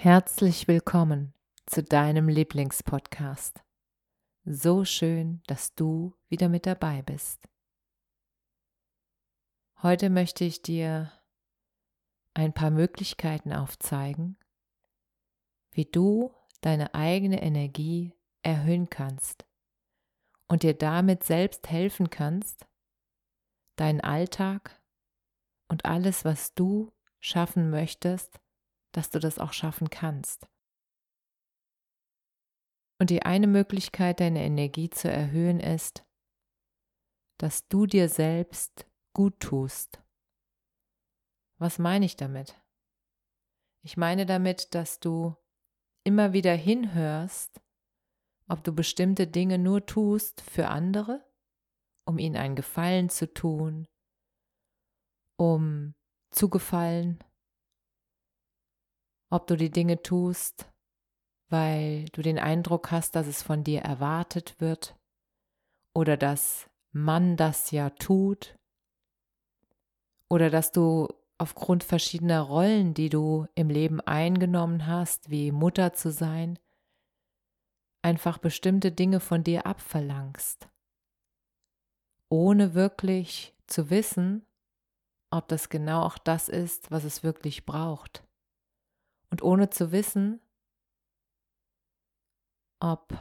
Herzlich willkommen zu deinem Lieblingspodcast. So schön, dass du wieder mit dabei bist. Heute möchte ich dir ein paar Möglichkeiten aufzeigen, wie du deine eigene Energie erhöhen kannst und dir damit selbst helfen kannst, deinen Alltag und alles, was du schaffen möchtest, dass du das auch schaffen kannst. Und die eine Möglichkeit, deine Energie zu erhöhen, ist, dass du dir selbst gut tust. Was meine ich damit? Ich meine damit, dass du immer wieder hinhörst, ob du bestimmte Dinge nur tust für andere, um ihnen einen Gefallen zu tun, um zu gefallen, ob du die Dinge tust, weil du den Eindruck hast, dass es von dir erwartet wird oder dass man das ja tut oder dass du aufgrund verschiedener Rollen, die du im Leben eingenommen hast, wie Mutter zu sein, einfach bestimmte Dinge von dir abverlangst, ohne wirklich zu wissen, ob das genau auch das ist, was es wirklich braucht. Und ohne zu wissen, ob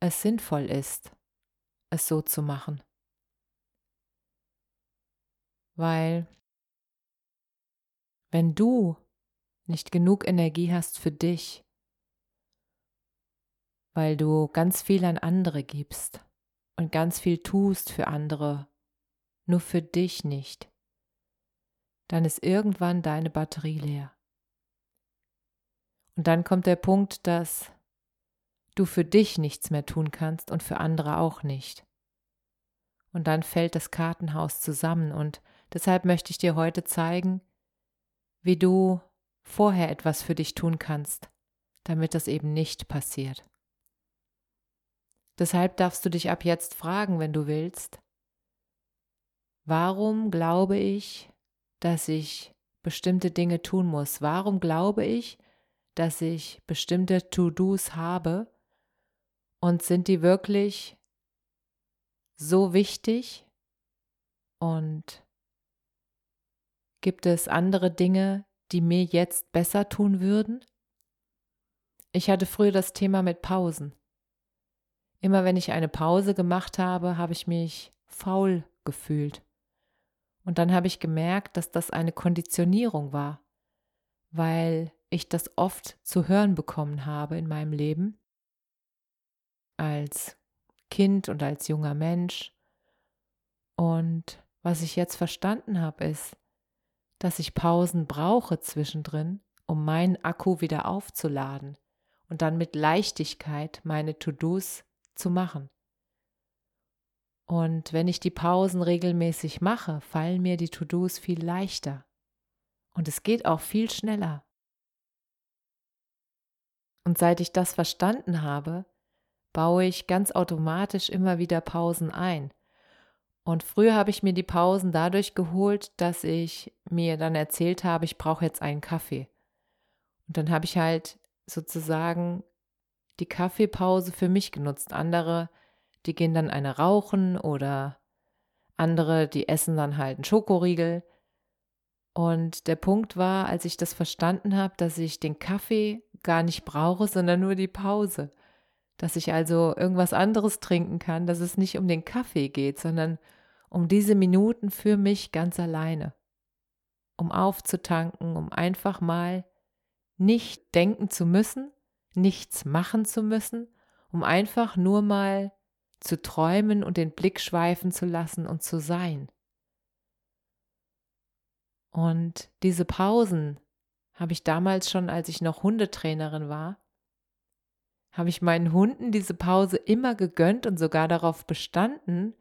es sinnvoll ist, es so zu machen. Weil wenn du nicht genug Energie hast für dich, weil du ganz viel an andere gibst und ganz viel tust für andere, nur für dich nicht, dann ist irgendwann deine Batterie leer. Und dann kommt der Punkt, dass du für dich nichts mehr tun kannst und für andere auch nicht. Und dann fällt das Kartenhaus zusammen und deshalb möchte ich dir heute zeigen, wie du vorher etwas für dich tun kannst, damit das eben nicht passiert. Deshalb darfst du dich ab jetzt fragen, wenn du willst, warum glaube ich, dass ich bestimmte Dinge tun muss? Warum glaube ich, dass ich bestimmte To-Dos habe und sind die wirklich so wichtig und gibt es andere Dinge, die mir jetzt besser tun würden? Ich hatte früher das Thema mit Pausen. Immer wenn ich eine Pause gemacht habe, habe ich mich faul gefühlt. Und dann habe ich gemerkt, dass das eine Konditionierung war, weil ich das oft zu hören bekommen habe in meinem Leben, als Kind und als junger Mensch. Und was ich jetzt verstanden habe, ist, dass ich Pausen brauche zwischendrin, um meinen Akku wieder aufzuladen und dann mit Leichtigkeit meine To-Dos zu machen. Und wenn ich die Pausen regelmäßig mache, fallen mir die To-Dos viel leichter. Und es geht auch viel schneller. Und seit ich das verstanden habe, baue ich ganz automatisch immer wieder Pausen ein. Und früher habe ich mir die Pausen dadurch geholt, dass ich mir dann erzählt habe, ich brauche jetzt einen Kaffee. Und dann habe ich halt sozusagen die Kaffeepause für mich genutzt. Andere, die gehen dann eine rauchen oder andere, die essen dann halt einen Schokoriegel. Und der Punkt war, als ich das verstanden habe, dass ich den Kaffee gar nicht brauche, sondern nur die Pause. Dass ich also irgendwas anderes trinken kann, dass es nicht um den Kaffee geht, sondern um diese Minuten für mich ganz alleine. Um aufzutanken, um einfach mal nicht denken zu müssen, nichts machen zu müssen, um einfach nur mal zu träumen und den Blick schweifen zu lassen und zu sein. Und diese Pausen habe ich damals schon, als ich noch Hundetrainerin war, habe ich meinen Hunden diese Pause immer gegönnt und sogar darauf bestanden,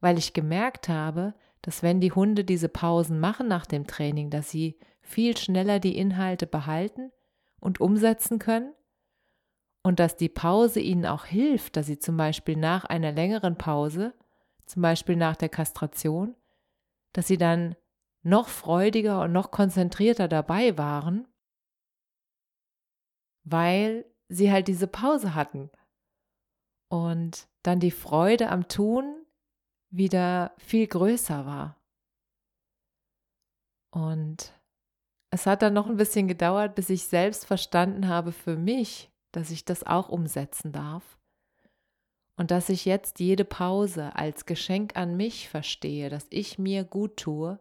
weil ich gemerkt habe, dass wenn die Hunde diese Pausen machen nach dem Training, dass sie viel schneller die Inhalte behalten und umsetzen können und dass die Pause ihnen auch hilft, dass sie zum Beispiel nach einer längeren Pause, zum Beispiel nach der Kastration, dass sie dann noch freudiger und noch konzentrierter dabei waren, weil sie halt diese Pause hatten und dann die Freude am Tun wieder viel größer war. Und es hat dann noch ein bisschen gedauert, bis ich selbst verstanden habe für mich, dass ich das auch umsetzen darf. Und dass ich jetzt jede Pause als Geschenk an mich verstehe, dass ich mir gut tue,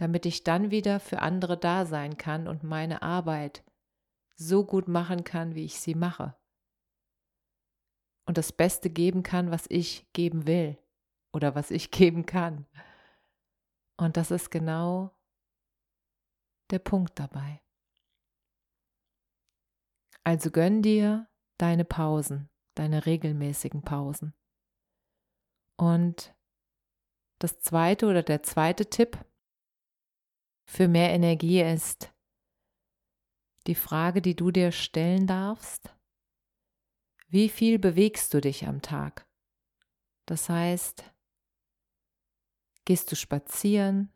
damit ich dann wieder für andere da sein kann und meine Arbeit so gut machen kann, wie ich sie mache. Und das Beste geben kann, was ich geben will oder was ich geben kann. Und das ist genau der Punkt dabei. Also gönn dir deine Pausen, deine regelmäßigen Pausen. Und das zweite oder der zweite Tipp für mehr Energie ist die Frage, die du dir stellen darfst, wie viel bewegst du dich am Tag? Das heißt, Gehst du spazieren?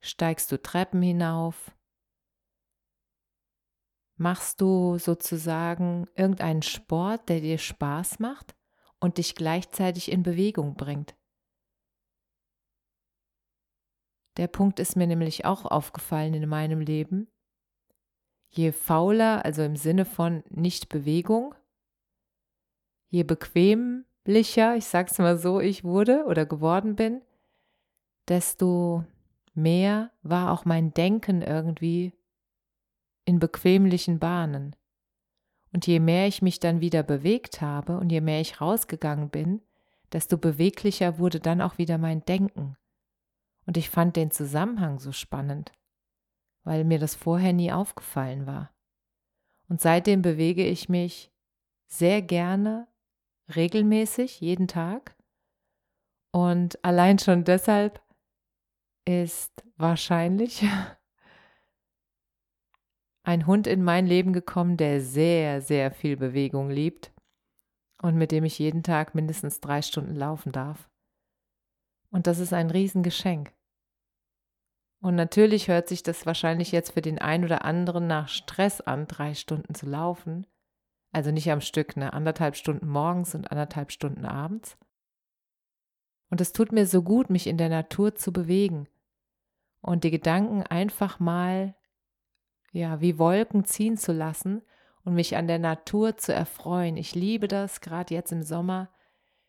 Steigst du Treppen hinauf? Machst du sozusagen irgendeinen Sport, der dir Spaß macht und dich gleichzeitig in Bewegung bringt? Der Punkt ist mir nämlich auch aufgefallen in meinem Leben. Je fauler, also im Sinne von Nicht-Bewegung, je bequemlicher, ich sag's mal so, ich wurde oder geworden bin, desto mehr war auch mein Denken irgendwie in bequemlichen Bahnen. Und je mehr ich mich dann wieder bewegt habe und je mehr ich rausgegangen bin, desto beweglicher wurde dann auch wieder mein Denken. Und ich fand den Zusammenhang so spannend, weil mir das vorher nie aufgefallen war. Und seitdem bewege ich mich sehr gerne, regelmäßig, jeden Tag. Und allein schon deshalb ist wahrscheinlich ein Hund in mein Leben gekommen, der sehr, sehr viel Bewegung liebt und mit dem ich jeden Tag mindestens drei Stunden laufen darf. Und das ist ein Riesengeschenk. Und natürlich hört sich das wahrscheinlich jetzt für den einen oder anderen nach Stress an, drei Stunden zu laufen. Also nicht am Stück, ne? Anderthalb Stunden morgens und anderthalb Stunden abends. Und es tut mir so gut, mich in der Natur zu bewegen und die Gedanken einfach mal, ja, wie Wolken ziehen zu lassen und mich an der Natur zu erfreuen. Ich liebe das, gerade jetzt im Sommer,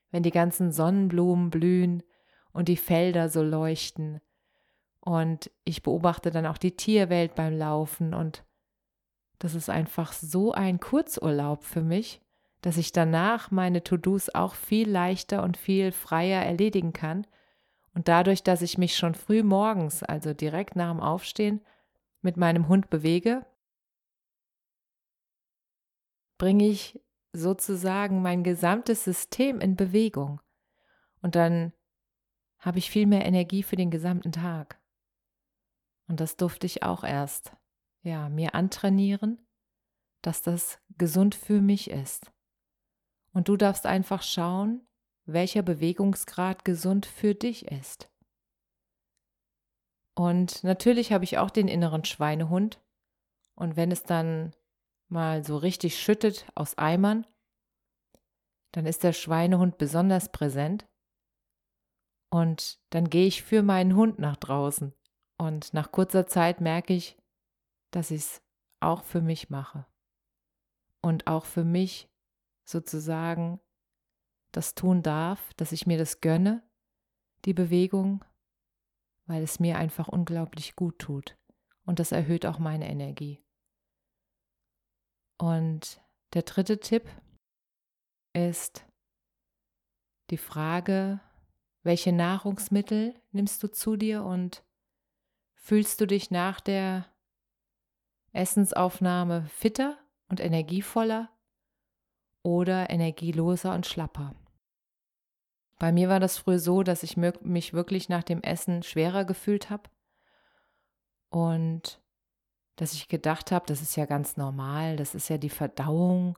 wenn die ganzen Sonnenblumen blühen und die Felder so leuchten. Und ich beobachte dann auch die Tierwelt beim Laufen und das ist einfach so ein Kurzurlaub für mich, dass ich danach meine To-Dos auch viel leichter und viel freier erledigen kann. Und dadurch, dass ich mich schon früh morgens, also direkt nach dem Aufstehen, mit meinem Hund bewege, bringe ich sozusagen mein gesamtes System in Bewegung. Und dann habe ich viel mehr Energie für den gesamten Tag. Und das durfte ich auch erst, ja, mir antrainieren, dass das gesund für mich ist. Und du darfst einfach schauen, welcher Bewegungsgrad gesund für dich ist. Und natürlich habe ich auch den inneren Schweinehund. Und wenn es dann mal so richtig schüttet aus Eimern, dann ist der Schweinehund besonders präsent. Und dann gehe ich für meinen Hund nach draußen. Und nach kurzer Zeit merke ich, dass ich es auch für mich mache. Und auch für mich sozusagen das tun darf, dass ich mir das gönne, die Bewegung, weil es mir einfach unglaublich gut tut. Und das erhöht auch meine Energie. Und Der dritte Tipp ist die Frage, welche Nahrungsmittel nimmst du zu dir und fühlst du dich nach der Essensaufnahme fitter und energievoller oder energieloser und schlapper? Bei mir war das früher so, dass ich mich wirklich nach dem Essen schwerer gefühlt habe und dass ich gedacht habe, das ist ja ganz normal, das ist ja die Verdauung,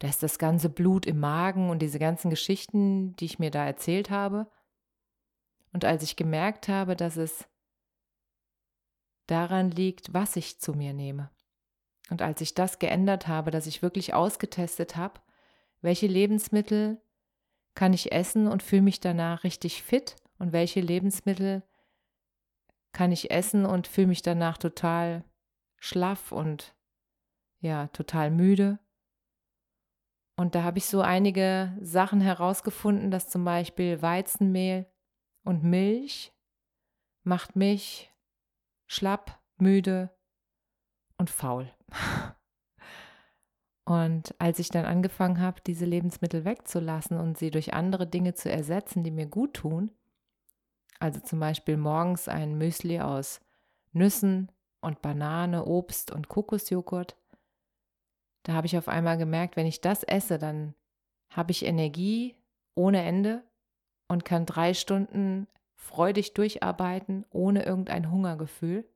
da ist das ganze Blut im Magen und diese ganzen Geschichten, die ich mir da erzählt habe. Und als ich gemerkt habe, dass es daran liegt, was ich zu mir nehme. Und als ich das geändert habe, dass ich wirklich ausgetestet habe, welche Lebensmittel kann ich essen und fühle mich danach richtig fit und welche Lebensmittel kann ich essen und fühle mich danach total schlaff und ja, total müde. Und da habe ich so einige Sachen herausgefunden, dass zum Beispiel Weizenmehl und Milch macht mich schlapp, müde und faul. Und als ich dann angefangen habe, diese Lebensmittel wegzulassen und sie durch andere Dinge zu ersetzen, die mir gut tun, also zum Beispiel morgens ein Müsli aus Nüssen und Banane, Obst und Kokosjoghurt. Da habe ich auf einmal gemerkt, wenn ich das esse, dann habe ich Energie ohne Ende und kann drei Stunden freudig durcharbeiten, ohne irgendein Hungergefühl.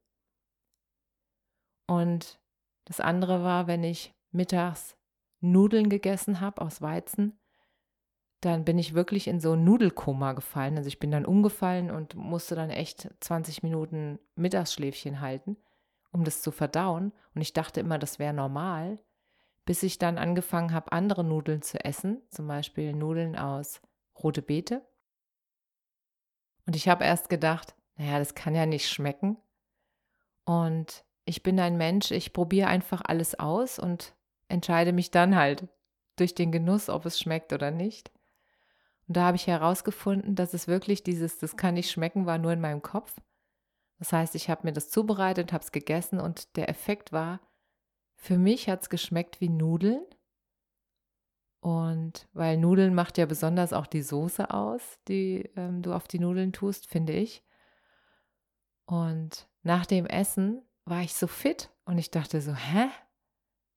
Und das andere war, wenn ich mittags Nudeln gegessen habe aus Weizen, dann bin ich wirklich in so ein Nudelkoma gefallen. Also ich bin dann umgefallen und musste dann echt 20 Minuten Mittagsschläfchen halten, um das zu verdauen. Und ich dachte immer, das wäre normal, bis ich dann angefangen habe, andere Nudeln zu essen, zum Beispiel Nudeln aus rote Beete. Und ich habe erst gedacht, naja, das kann ja nicht schmecken. Und ich bin ein Mensch, ich probiere einfach alles aus und entscheide mich dann halt durch den Genuss, ob es schmeckt oder nicht. Und da habe ich herausgefunden, dass es wirklich dieses, das kann nicht schmecken, war nur in meinem Kopf. Das heißt, ich habe mir das zubereitet, habe es gegessen und der Effekt war, für mich hat es geschmeckt wie Nudeln. Und weil Nudeln macht ja besonders auch die Soße aus, die ähm, du auf die Nudeln tust, finde ich. Und nach dem Essen war ich so fit und ich dachte so, hä?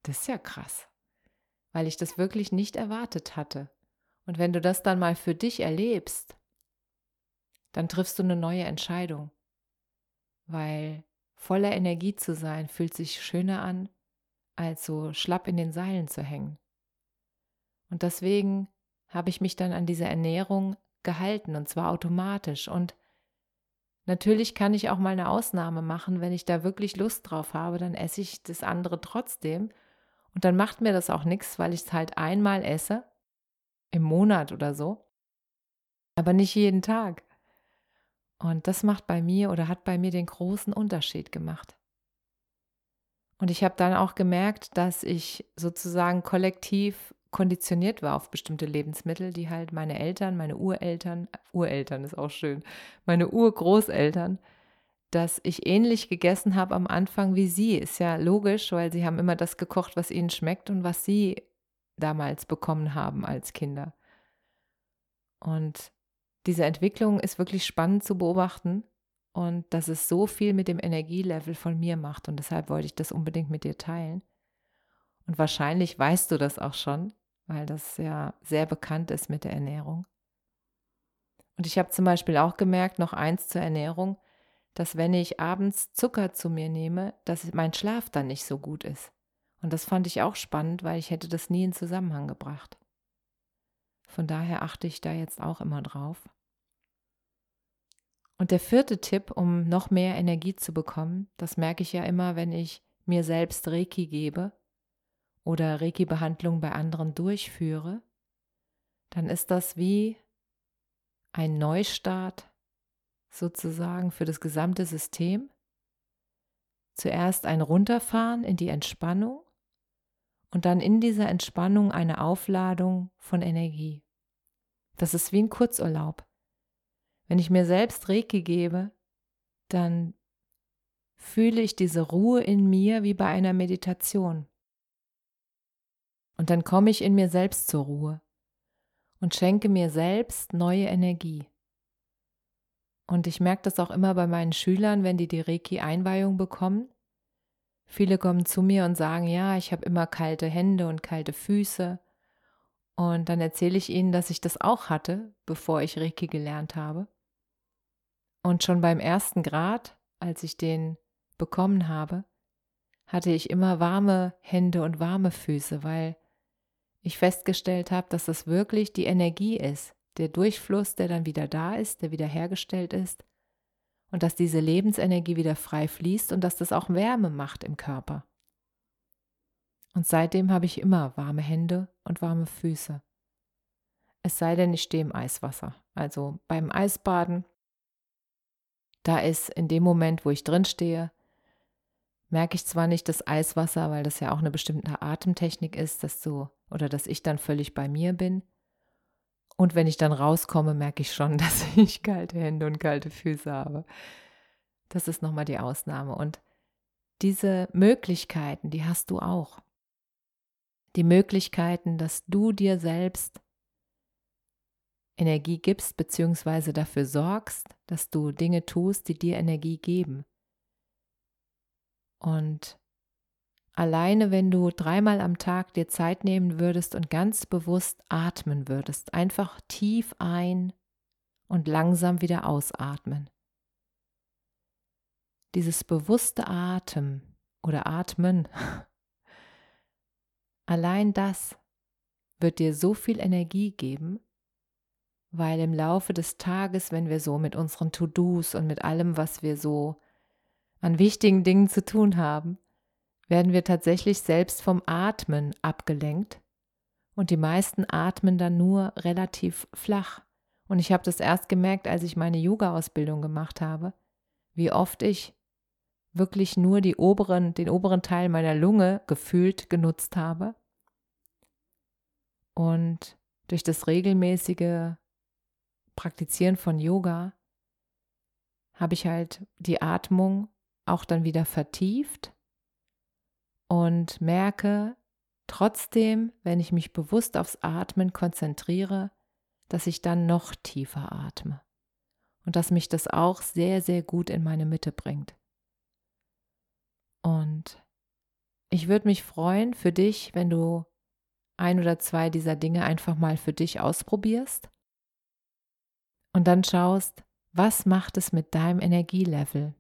Das ist ja krass. Weil ich das wirklich nicht erwartet hatte. Und wenn du das dann mal für dich erlebst, dann triffst du eine neue Entscheidung. Weil voller Energie zu sein fühlt sich schöner an, als so schlapp in den Seilen zu hängen. Und deswegen habe ich mich dann an diese Ernährung gehalten und zwar automatisch. Und natürlich kann ich auch mal eine Ausnahme machen, wenn ich da wirklich Lust drauf habe, dann esse ich das andere trotzdem. Und dann macht mir das auch nichts, weil ich es halt einmal esse im Monat oder so, aber nicht jeden Tag. Und das macht bei mir oder hat bei mir den großen Unterschied gemacht. Und ich habe dann auch gemerkt, dass ich sozusagen kollektiv konditioniert war auf bestimmte Lebensmittel, die halt meine Eltern, meine Ureltern, Ureltern ist auch schön, meine Urgroßeltern, dass ich ähnlich gegessen habe am Anfang wie sie. Ist ja logisch, weil sie haben immer das gekocht, was ihnen schmeckt und was sie damals bekommen haben als Kinder. Und diese Entwicklung ist wirklich spannend zu beobachten und dass es so viel mit dem Energielevel von mir macht und deshalb wollte ich das unbedingt mit dir teilen. Und wahrscheinlich weißt du das auch schon, weil das ja sehr bekannt ist mit der Ernährung. Und ich habe zum Beispiel auch gemerkt, noch eins zur Ernährung, dass wenn ich abends Zucker zu mir nehme, dass mein Schlaf dann nicht so gut ist. Und das fand ich auch spannend, weil ich hätte das nie in Zusammenhang gebracht. Von daher achte ich da jetzt auch immer drauf. Und der vierte Tipp, um noch mehr Energie zu bekommen, das merke ich ja immer, wenn ich mir selbst Reiki gebe oder Reiki-Behandlung bei anderen durchführe, dann ist das wie ein Neustart sozusagen für das gesamte System. Zuerst ein Runterfahren in die Entspannung und dann in dieser Entspannung eine Aufladung von Energie. Das ist wie ein Kurzurlaub. Wenn ich mir selbst Reiki gebe, dann fühle ich diese Ruhe in mir wie bei einer Meditation. Und dann komme ich in mir selbst zur Ruhe und schenke mir selbst neue Energie. Und ich merke das auch immer bei meinen Schülern, wenn die die Reiki-Einweihung bekommen. Viele kommen zu mir und sagen, ja, ich habe immer kalte Hände und kalte Füße. Und dann erzähle ich ihnen, dass ich das auch hatte, bevor ich Reiki gelernt habe. Und schon beim ersten Grad, als ich den bekommen habe, hatte ich immer warme Hände und warme Füße, weil ich festgestellt habe, dass das wirklich die Energie ist, der Durchfluss, der dann wieder da ist, der wieder hergestellt ist und dass diese Lebensenergie wieder frei fließt und dass das auch Wärme macht im Körper. Und seitdem habe ich immer warme Hände und warme Füße. Es sei denn, ich stehe im Eiswasser. Also beim Eisbaden, da ist in dem Moment, wo ich drin stehe, merke ich zwar nicht das Eiswasser, weil das ja auch eine bestimmte Atemtechnik ist, dass du oder dass ich dann völlig bei mir bin, und wenn ich dann rauskomme, merke ich schon, dass ich kalte Hände und kalte Füße habe. Das ist nochmal die Ausnahme. Und diese Möglichkeiten, die hast du auch. Die Möglichkeiten, dass du dir selbst Energie gibst, beziehungsweise dafür sorgst, dass du Dinge tust, die dir Energie geben. Und Alleine wenn du dreimal am Tag dir Zeit nehmen würdest und ganz bewusst atmen würdest, einfach tief ein und langsam wieder ausatmen. Dieses bewusste Atem oder Atmen, allein das wird dir so viel Energie geben, weil im Laufe des Tages, wenn wir so mit unseren To-Dos und mit allem, was wir so an wichtigen Dingen zu tun haben, werden wir tatsächlich selbst vom Atmen abgelenkt und die meisten atmen dann nur relativ flach. Und ich habe das erst gemerkt, als ich meine Yoga-Ausbildung gemacht habe, wie oft ich wirklich nur die oberen, den oberen Teil meiner Lunge gefühlt genutzt habe. Und durch das regelmäßige Praktizieren von Yoga habe ich halt die Atmung auch dann wieder vertieft und merke trotzdem, wenn ich mich bewusst aufs Atmen konzentriere, dass ich dann noch tiefer atme und dass mich das auch sehr, sehr gut in meine Mitte bringt. Und ich würde mich freuen für dich, wenn du ein oder zwei dieser Dinge einfach mal für dich ausprobierst und dann schaust, was macht es mit deinem Energielevel?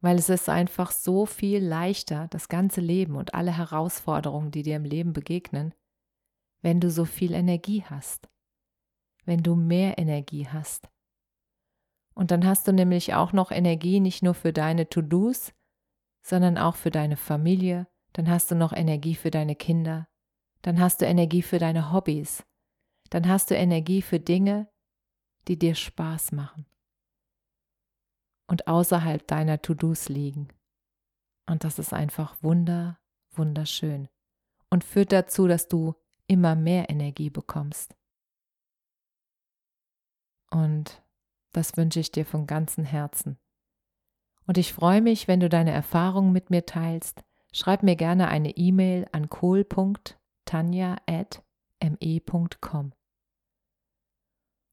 Weil es ist einfach so viel leichter, das ganze Leben und alle Herausforderungen, die dir im Leben begegnen, wenn du so viel Energie hast, wenn du mehr Energie hast. Und dann hast du nämlich auch noch Energie nicht nur für deine To-Dos, sondern auch für deine Familie, dann hast du noch Energie für deine Kinder, dann hast du Energie für deine Hobbys, dann hast du Energie für Dinge, die dir Spaß machen und außerhalb deiner To-Dos liegen. Und das ist einfach wunder, wunderschön und führt dazu, dass du immer mehr Energie bekommst. Und das wünsche ich dir von ganzem Herzen. Und ich freue mich, wenn du deine Erfahrungen mit mir teilst. Schreib mir gerne eine E-Mail an kohl.tanja.me.com.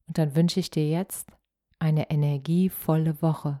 Und dann wünsche ich dir jetzt eine energievolle Woche.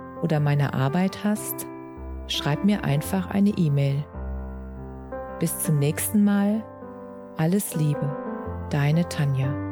oder meine Arbeit hast, schreib mir einfach eine E-Mail. Bis zum nächsten Mal. Alles Liebe, deine Tanja.